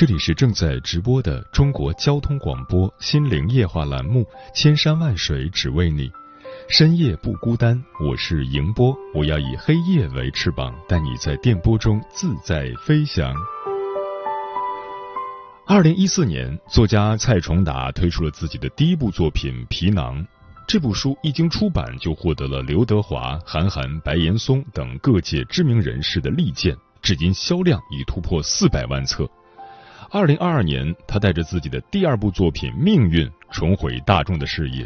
这里是正在直播的中国交通广播心灵夜话栏目《千山万水只为你》，深夜不孤单，我是迎波，我要以黑夜为翅膀，带你在电波中自在飞翔。二零一四年，作家蔡崇达推出了自己的第一部作品《皮囊》，这部书一经出版就获得了刘德华、韩寒、白岩松等各界知名人士的力荐。至今销量已突破四百万册。二零二二年，他带着自己的第二部作品《命运》重回大众的视野。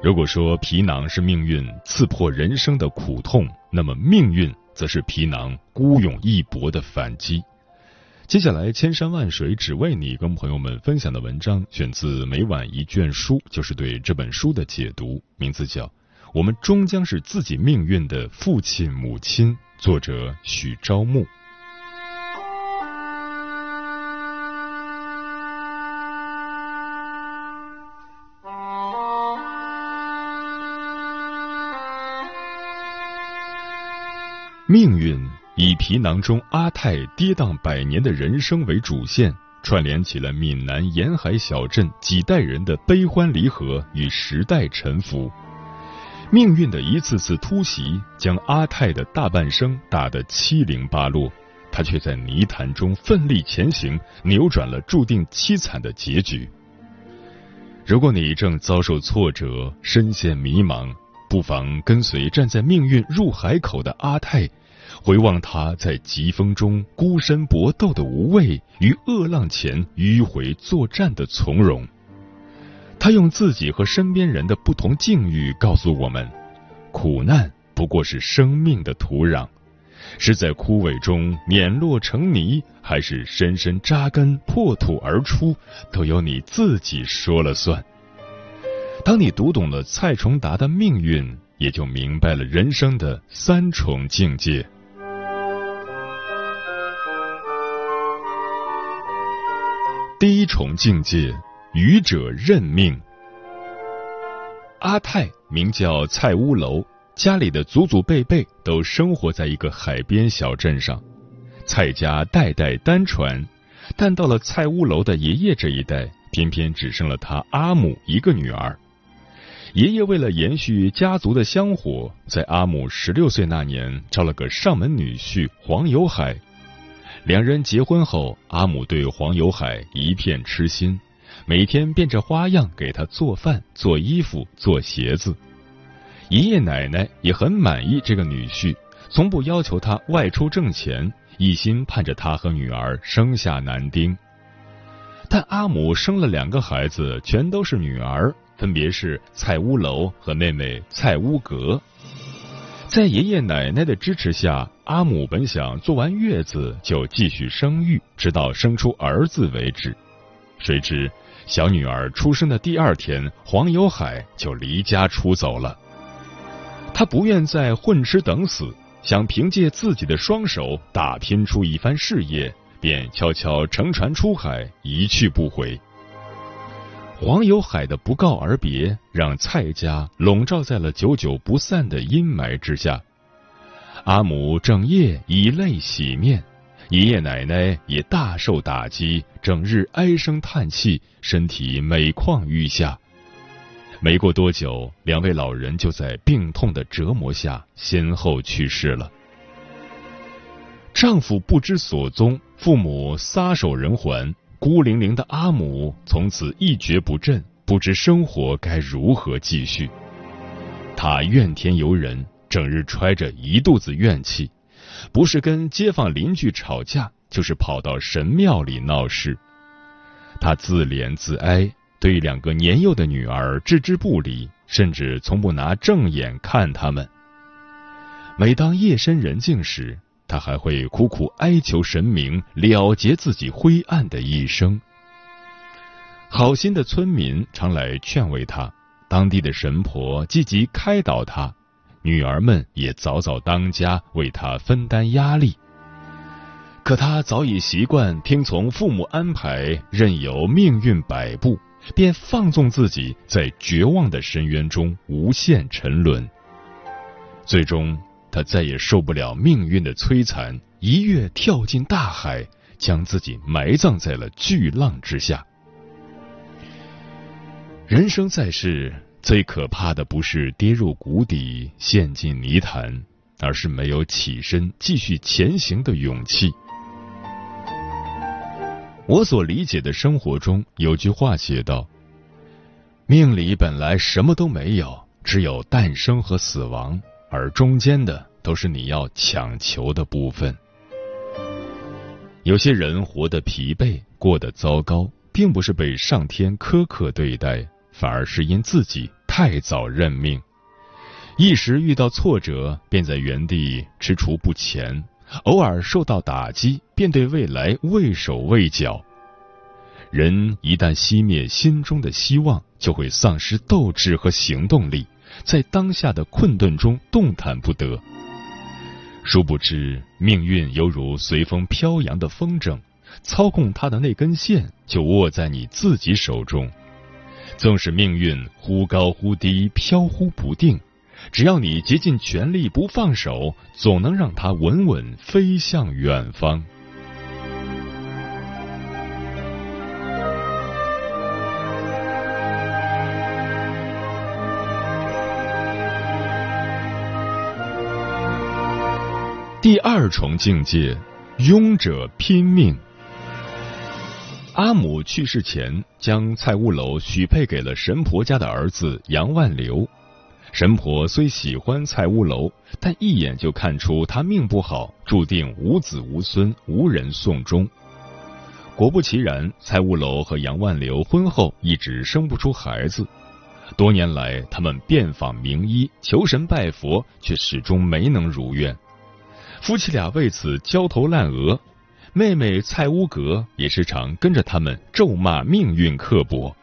如果说皮囊是命运刺破人生的苦痛，那么命运则是皮囊孤勇一搏的反击。接下来，千山万水只为你，跟朋友们分享的文章选自《每晚一卷书》，就是对这本书的解读，名字叫《我们终将是自己命运的父亲母亲》。作者许朝暮。命运以皮囊中阿泰跌宕百年的人生为主线，串联起了闽南沿海小镇几代人的悲欢离合与时代沉浮。命运的一次次突袭，将阿泰的大半生打得七零八落，他却在泥潭中奋力前行，扭转了注定凄惨的结局。如果你正遭受挫折，深陷迷茫，不妨跟随站在命运入海口的阿泰，回望他在疾风中孤身搏斗的无畏，与恶浪前迂回作战的从容。他用自己和身边人的不同境遇告诉我们：苦难不过是生命的土壤，是在枯萎中碾落成泥，还是深深扎根破土而出，都由你自己说了算。当你读懂了蔡崇达的命运，也就明白了人生的三重境界。第一重境界。愚者认命。阿泰名叫蔡乌楼，家里的祖祖辈辈都生活在一个海边小镇上。蔡家代代单传，但到了蔡乌楼的爷爷这一代，偏偏只剩了他阿母一个女儿。爷爷为了延续家族的香火，在阿母十六岁那年招了个上门女婿黄有海。两人结婚后，阿母对黄有海一片痴心。每天变着花样给他做饭、做衣服、做鞋子。爷爷奶奶也很满意这个女婿，从不要求他外出挣钱，一心盼着他和女儿生下男丁。但阿母生了两个孩子，全都是女儿，分别是蔡乌楼和妹妹蔡乌阁。在爷爷奶奶的支持下，阿母本想做完月子就继续生育，直到生出儿子为止，谁知。小女儿出生的第二天，黄有海就离家出走了。他不愿再混吃等死，想凭借自己的双手打拼出一番事业，便悄悄乘船出海，一去不回。黄有海的不告而别，让蔡家笼罩在了久久不散的阴霾之下。阿母整夜以泪洗面。爷爷奶奶也大受打击，整日唉声叹气，身体每况愈下。没过多久，两位老人就在病痛的折磨下先后去世了。丈夫不知所踪，父母撒手人寰，孤零零的阿母从此一蹶不振，不知生活该如何继续。他怨天尤人，整日揣着一肚子怨气，不是跟街坊邻居吵架，就是跑到神庙里闹事。他自怜自哀，对两个年幼的女儿置之不理，甚至从不拿正眼看他们。每当夜深人静时，他还会苦苦哀求神明了结自己灰暗的一生。好心的村民常来劝慰他。当地的神婆积极开导他，女儿们也早早当家为他分担压力。可他早已习惯听从父母安排，任由命运摆布，便放纵自己在绝望的深渊中无限沉沦。最终，他再也受不了命运的摧残，一跃跳进大海，将自己埋葬在了巨浪之下。人生在世，最可怕的不是跌入谷底、陷进泥潭，而是没有起身继续前行的勇气。我所理解的生活中有句话写道：“命里本来什么都没有，只有诞生和死亡，而中间的都是你要强求的部分。”有些人活得疲惫，过得糟糕，并不是被上天苛刻对待。反而是因自己太早认命，一时遇到挫折便在原地踟蹰不前，偶尔受到打击便对未来畏手畏脚。人一旦熄灭心中的希望，就会丧失斗志和行动力，在当下的困顿中动弹不得。殊不知，命运犹如随风飘扬的风筝，操控它的那根线就握在你自己手中。纵使命运忽高忽低、飘忽不定，只要你竭尽全力不放手，总能让它稳稳飞向远方。第二重境界，庸者拼命。阿母去世前，将蔡屋楼许配给了神婆家的儿子杨万流。神婆虽喜欢蔡屋楼，但一眼就看出他命不好，注定无子无孙，无人送终。果不其然，蔡屋楼和杨万流婚后一直生不出孩子。多年来，他们遍访名医，求神拜佛，却始终没能如愿。夫妻俩为此焦头烂额。妹妹蔡乌格也时常跟着他们咒骂命运刻薄，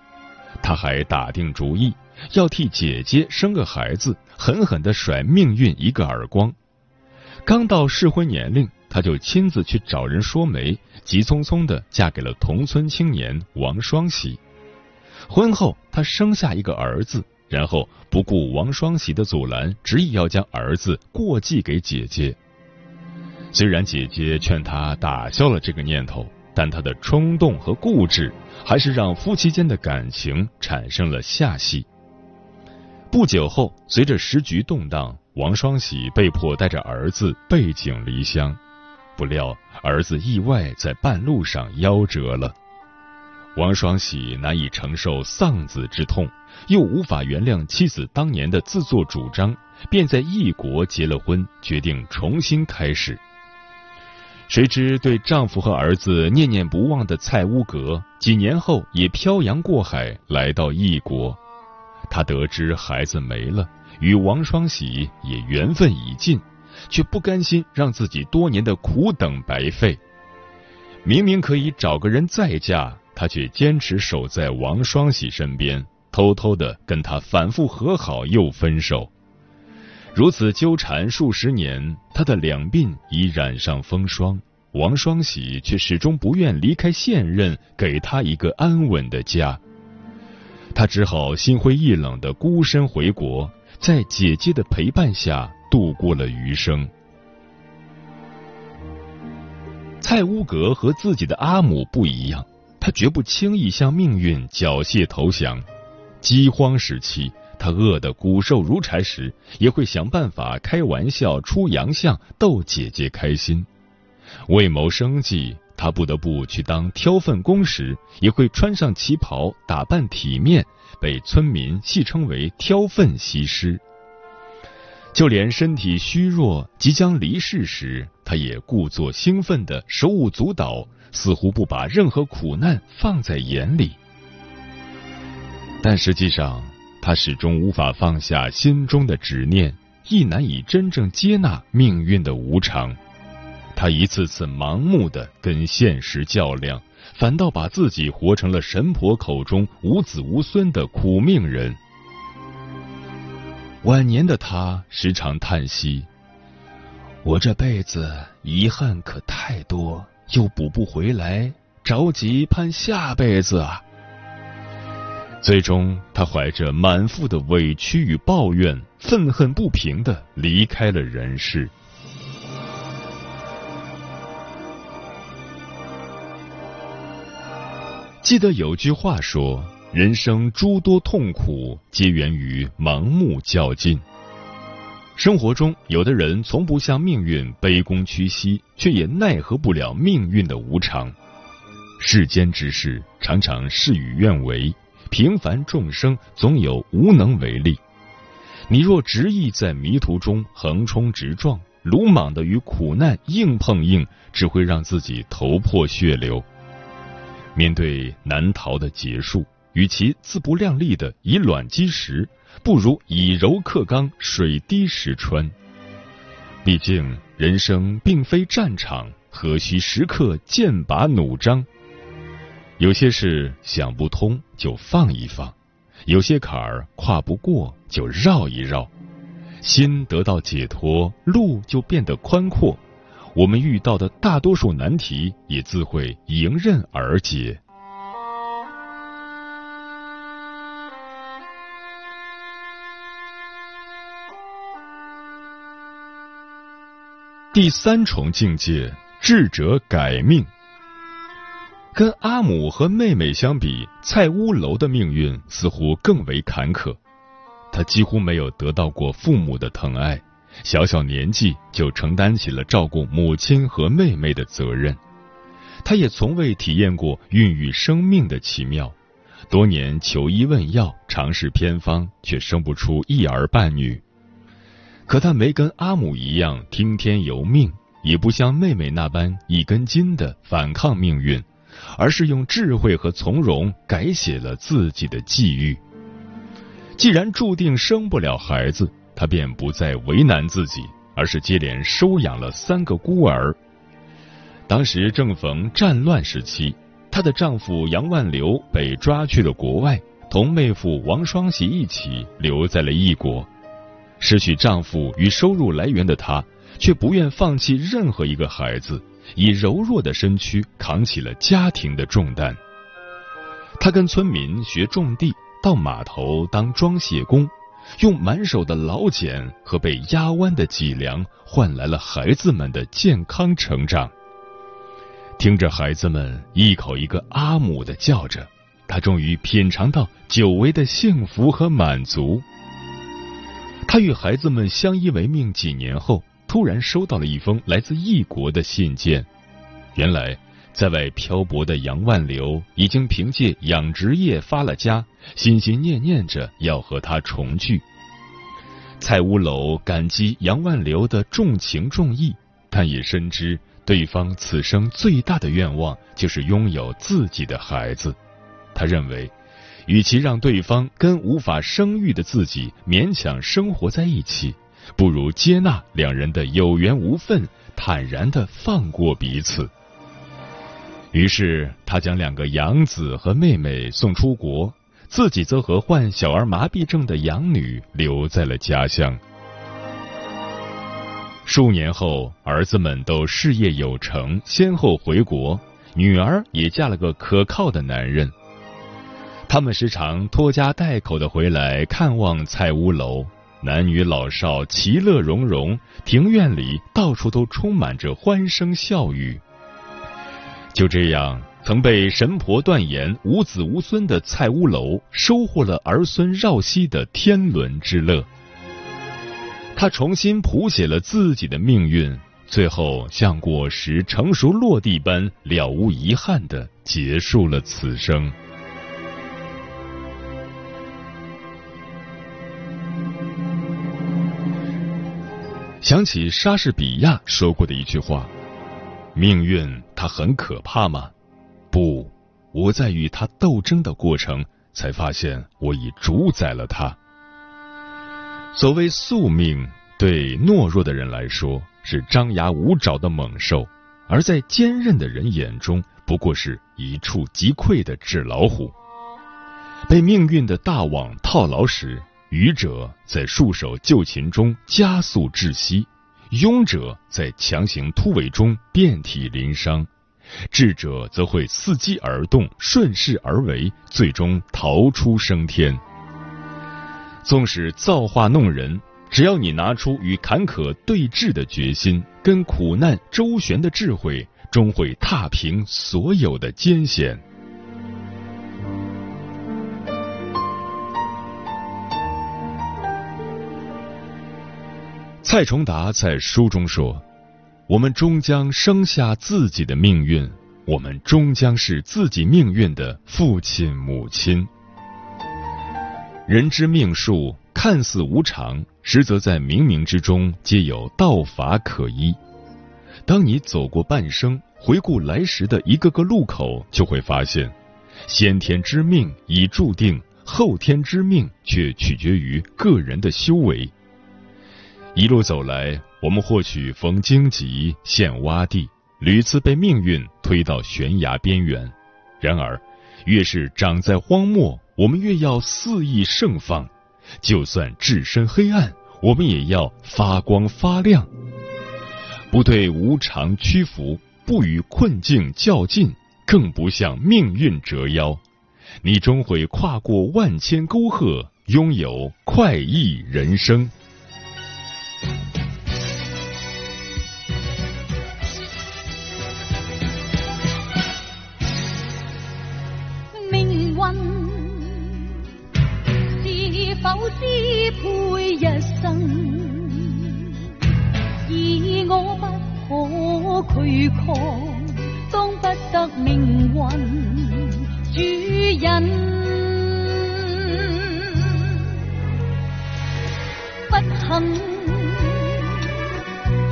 他还打定主意要替姐姐生个孩子，狠狠的甩命运一个耳光。刚到适婚年龄，他就亲自去找人说媒，急匆匆的嫁给了同村青年王双喜。婚后，他生下一个儿子，然后不顾王双喜的阻拦，执意要将儿子过继给姐姐。虽然姐姐劝他打消了这个念头，但他的冲动和固执还是让夫妻间的感情产生了下戏。不久后，随着时局动荡，王双喜被迫带着儿子背井离乡。不料儿子意外在半路上夭折了。王双喜难以承受丧子之痛，又无法原谅妻子当年的自作主张，便在异国结了婚，决定重新开始。谁知对丈夫和儿子念念不忘的蔡乌格，几年后也漂洋过海来到异国。他得知孩子没了，与王双喜也缘分已尽，却不甘心让自己多年的苦等白费。明明可以找个人再嫁，他却坚持守在王双喜身边，偷偷的跟他反复和好又分手。如此纠缠数十年，他的两鬓已染上风霜。王双喜却始终不愿离开现任，给他一个安稳的家。他只好心灰意冷的孤身回国，在姐姐的陪伴下度过了余生。蔡乌格和自己的阿母不一样，他绝不轻易向命运缴械投降。饥荒时期。他饿得骨瘦如柴时，也会想办法开玩笑、出洋相，逗姐姐开心。为谋生计，他不得不去当挑粪工时，也会穿上旗袍，打扮体面，被村民戏称为“挑粪西施”。就连身体虚弱、即将离世时，他也故作兴奋的手舞足蹈，似乎不把任何苦难放在眼里。但实际上，他始终无法放下心中的执念，亦难以真正接纳命运的无常。他一次次盲目的跟现实较量，反倒把自己活成了神婆口中无子无孙的苦命人。晚年的他时常叹息：“我这辈子遗憾可太多，又补不回来，着急盼下辈子啊！”最终，他怀着满腹的委屈与抱怨，愤恨不平的离开了人世。记得有句话说。人生诸多痛苦，皆源于盲目较劲。生活中，有的人从不向命运卑躬屈膝，却也奈何不了命运的无常。世间之事常常事与愿违，平凡众生总有无能为力。你若执意在迷途中横冲直撞，鲁莽的与苦难硬碰硬，只会让自己头破血流。面对难逃的结束。与其自不量力的以卵击石，不如以柔克刚，水滴石穿。毕竟人生并非战场，何须时刻剑拔弩张？有些事想不通就放一放，有些坎儿跨不过就绕一绕，心得到解脱，路就变得宽阔。我们遇到的大多数难题也自会迎刃而解。第三重境界，智者改命。跟阿母和妹妹相比，蔡屋楼的命运似乎更为坎坷。他几乎没有得到过父母的疼爱，小小年纪就承担起了照顾母亲和妹妹的责任。他也从未体验过孕育生命的奇妙，多年求医问药，尝试偏方，却生不出一儿半女。可他没跟阿母一样听天由命，也不像妹妹那般一根筋的反抗命运，而是用智慧和从容改写了自己的际遇。既然注定生不了孩子，她便不再为难自己，而是接连收养了三个孤儿。当时正逢战乱时期，她的丈夫杨万流被抓去了国外，同妹夫王双喜一起留在了异国。失去丈夫与收入来源的她，却不愿放弃任何一个孩子，以柔弱的身躯扛起了家庭的重担。他跟村民学种地，到码头当装卸工，用满手的老茧和被压弯的脊梁，换来了孩子们的健康成长。听着孩子们一口一个阿母的叫着，他终于品尝到久违的幸福和满足。他与孩子们相依为命几年后，突然收到了一封来自异国的信件。原来，在外漂泊的杨万流已经凭借养殖业发了家，心心念念着要和他重聚。蔡屋楼感激杨万流的重情重义，但也深知对方此生最大的愿望就是拥有自己的孩子。他认为。与其让对方跟无法生育的自己勉强生活在一起，不如接纳两人的有缘无分，坦然的放过彼此。于是，他将两个养子和妹妹送出国，自己则和患小儿麻痹症的养女留在了家乡。数年后，儿子们都事业有成，先后回国，女儿也嫁了个可靠的男人。他们时常拖家带口的回来看望蔡屋楼，男女老少其乐融融，庭院里到处都充满着欢声笑语。就这样，曾被神婆断言无子无孙的蔡屋楼，收获了儿孙绕膝的天伦之乐。他重新谱写了自己的命运，最后像果实成熟落地般了无遗憾的结束了此生。想起莎士比亚说过的一句话：“命运它很可怕吗？不，我在与它斗争的过程，才发现我已主宰了它。所谓宿命，对懦弱的人来说。”是张牙舞爪的猛兽，而在坚韧的人眼中，不过是一触即溃的纸老虎。被命运的大网套牢时，愚者在束手就擒中加速窒息，庸者在强行突围中遍体鳞伤，智者则会伺机而动，顺势而为，最终逃出升天。纵使造化弄人。只要你拿出与坎坷对峙的决心，跟苦难周旋的智慧，终会踏平所有的艰险。蔡崇达在书中说：“我们终将生下自己的命运，我们终将是自己命运的父亲母亲。人之命数。”看似无常，实则在冥冥之中皆有道法可依。当你走过半生，回顾来时的一个个路口，就会发现，先天之命已注定，后天之命却取决于个人的修为。一路走来，我们或许逢荆棘，陷洼地，屡次被命运推到悬崖边缘。然而，越是长在荒漠，我们越要肆意盛放。就算置身黑暗，我们也要发光发亮。不对无常屈服，不与困境较劲，更不向命运折腰，你终会跨过万千沟壑，拥有快意人生。我不可拒抗，当不得命运主人，不肯，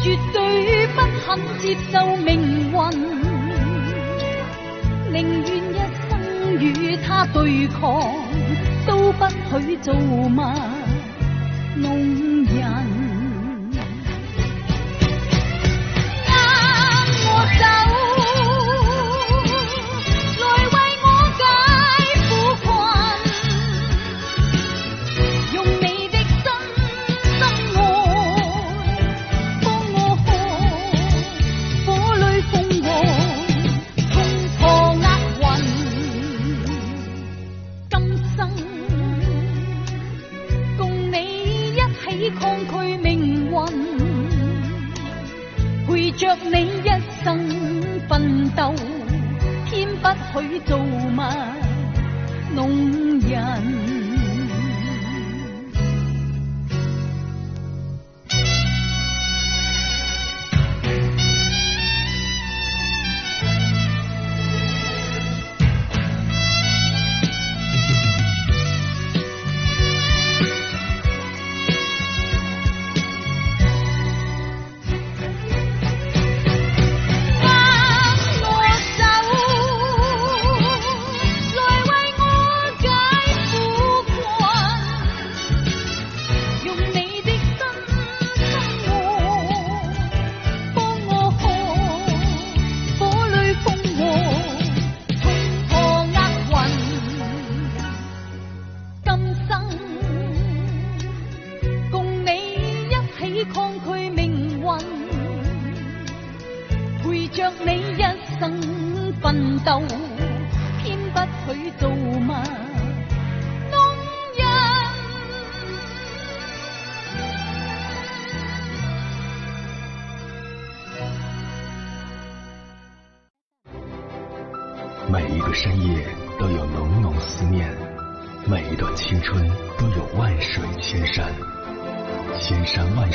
绝对不肯接受命运，宁愿一生与他对抗。都不着你一生奋斗，偏不许做物弄人。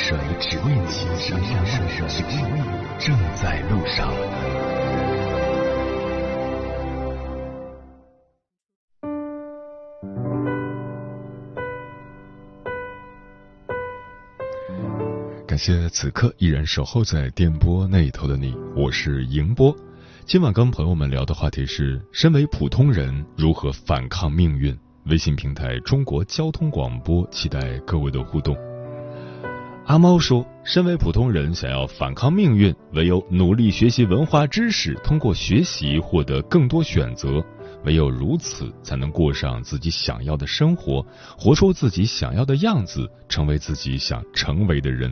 山万水只为你，千山万水只为你，正在路上。感谢此刻依然守候在电波那头的你，我是迎波。今晚跟朋友们聊的话题是：身为普通人如何反抗命运？微信平台中国交通广播，期待各位的互动。阿猫说：“身为普通人，想要反抗命运，唯有努力学习文化知识，通过学习获得更多选择，唯有如此，才能过上自己想要的生活，活出自己想要的样子，成为自己想成为的人。”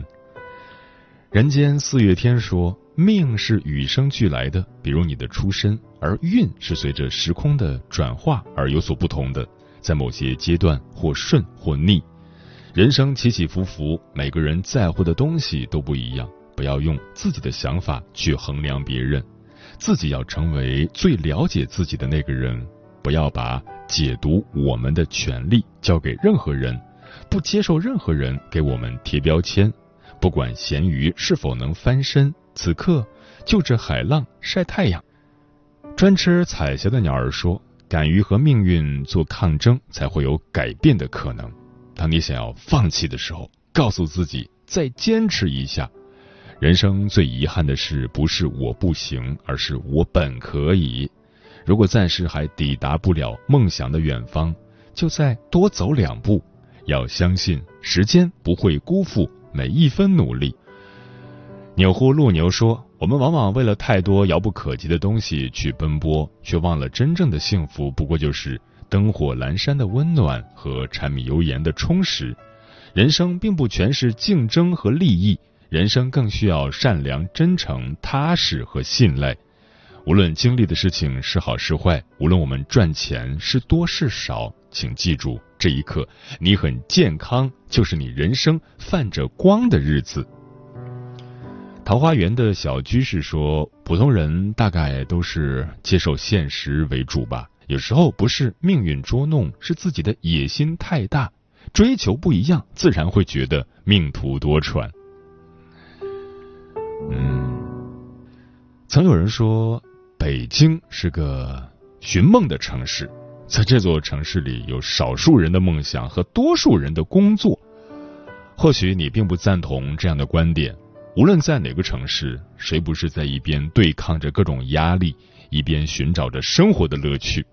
人间四月天说：“命是与生俱来的，比如你的出身；而运是随着时空的转化而有所不同的，在某些阶段或顺或逆。人生起起伏伏，每个人在乎的东西都不一样。不要用自己的想法去衡量别人，自己要成为最了解自己的那个人。不要把解读我们的权利交给任何人，不接受任何人给我们贴标签。”不管咸鱼是否能翻身，此刻就着海浪晒太阳。专吃彩霞的鸟儿说：“敢于和命运做抗争，才会有改变的可能。当你想要放弃的时候，告诉自己再坚持一下。人生最遗憾的事，不是我不行，而是我本可以。如果暂时还抵达不了梦想的远方，就再多走两步。要相信时间不会辜负。”每一分努力。钮祜禄牛说：“我们往往为了太多遥不可及的东西去奔波，却忘了真正的幸福不过就是灯火阑珊的温暖和柴米油盐的充实。人生并不全是竞争和利益，人生更需要善良、真诚、踏实和信赖。无论经历的事情是好是坏，无论我们赚钱是多是少。”请记住，这一刻你很健康，就是你人生泛着光的日子。桃花源的小居士说：“普通人大概都是接受现实为主吧，有时候不是命运捉弄，是自己的野心太大，追求不一样，自然会觉得命途多舛。”嗯，曾有人说，北京是个寻梦的城市。在这座城市里，有少数人的梦想和多数人的工作。或许你并不赞同这样的观点。无论在哪个城市，谁不是在一边对抗着各种压力，一边寻找着生活的乐趣？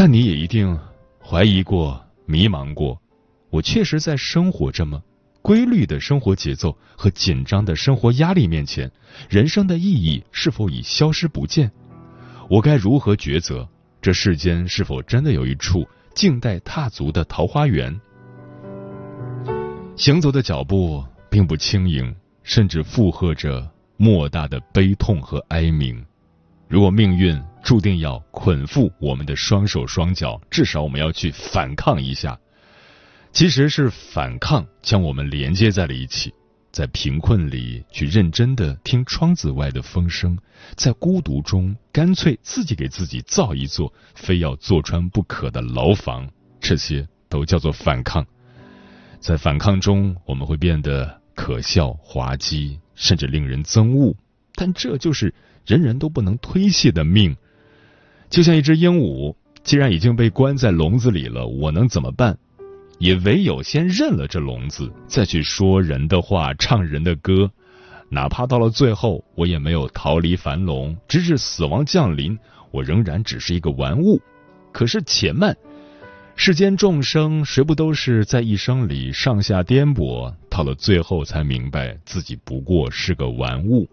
但你也一定怀疑过、迷茫过：我确实在生活这么？规律的生活节奏和紧张的生活压力面前，人生的意义是否已消失不见？我该如何抉择？这世间是否真的有一处静待踏足的桃花源？行走的脚步并不轻盈，甚至附和着莫大的悲痛和哀鸣。如果命运注定要捆缚我们的双手双脚，至少我们要去反抗一下。其实是反抗将我们连接在了一起。在贫困里去认真的听窗子外的风声，在孤独中干脆自己给自己造一座非要坐穿不可的牢房，这些都叫做反抗。在反抗中，我们会变得可笑、滑稽，甚至令人憎恶，但这就是人人都不能推卸的命。就像一只鹦鹉，既然已经被关在笼子里了，我能怎么办？也唯有先认了这笼子，再去说人的话，唱人的歌，哪怕到了最后，我也没有逃离樊笼，直至死亡降临，我仍然只是一个玩物。可是且慢，世间众生谁不都是在一生里上下颠簸，到了最后才明白自己不过是个玩物，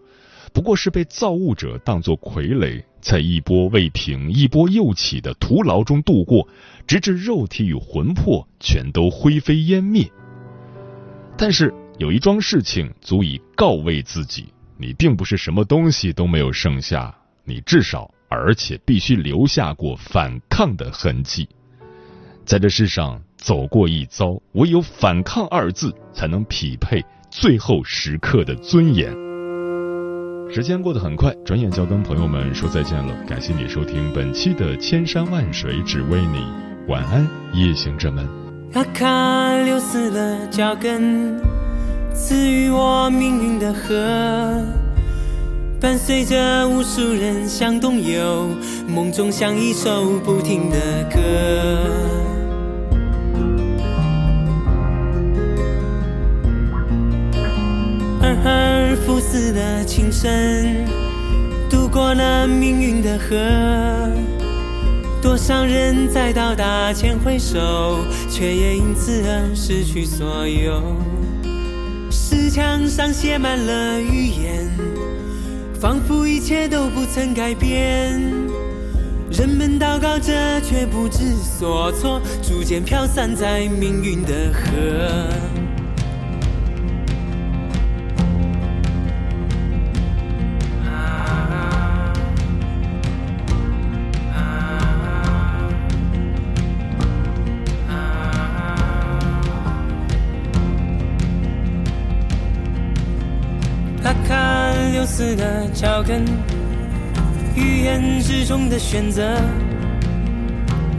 不过是被造物者当作傀儡。在一波未平、一波又起的徒劳中度过，直至肉体与魂魄全都灰飞烟灭。但是有一桩事情足以告慰自己：你并不是什么东西都没有剩下，你至少而且必须留下过反抗的痕迹。在这世上走过一遭，唯有反抗二字才能匹配最后时刻的尊严。时间过得很快，转眼就要跟朋友们说再见了。感谢你收听本期的《千山万水只为你》，晚安，夜行者们。阿卡流失了脚跟，赐予我命运的河，伴随着无数人向东游，梦中像一首不停的歌。而而浮死的情深，渡过了命运的河。多少人在到达前挥手，却也因此而失去所有。石墙上写满了预言，仿佛一切都不曾改变。人们祷告着，却不知所措，逐渐飘散在命运的河。脚跟，预言之中的选择，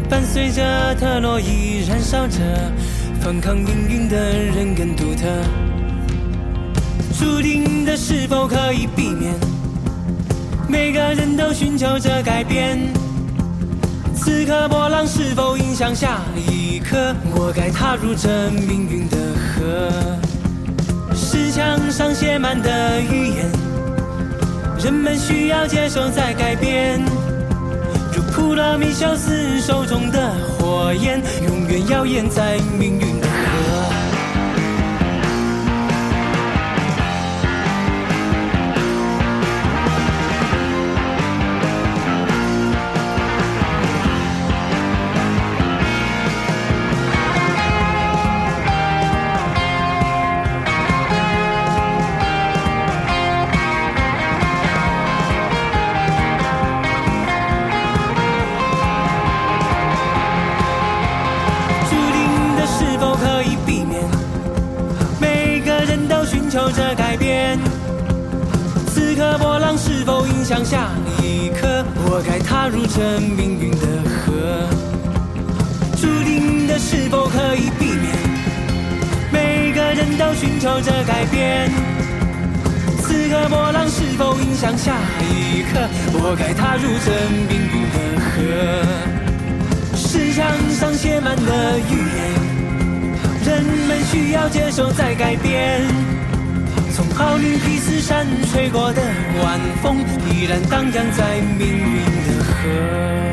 伴随着特洛伊燃烧着，反抗命运的人更独特。注定的是否可以避免？每个人都寻求着改变。此刻波浪是否影响下一刻？我该踏入这命运的河。石墙上写满的预言，人们需要接受再改变。如普罗米修斯手中的火焰，永远耀眼在命运寻求着改变。此刻波浪是否影响下一刻？我该踏入这命运的河。注定的是否可以避免？每个人都寻求着改变。此刻波浪是否影响下一刻？我该踏入这命运的河。石墙上写满了预言，人们需要接受再改变。从奥林匹斯山吹过的晚风，依然荡漾在命运的河。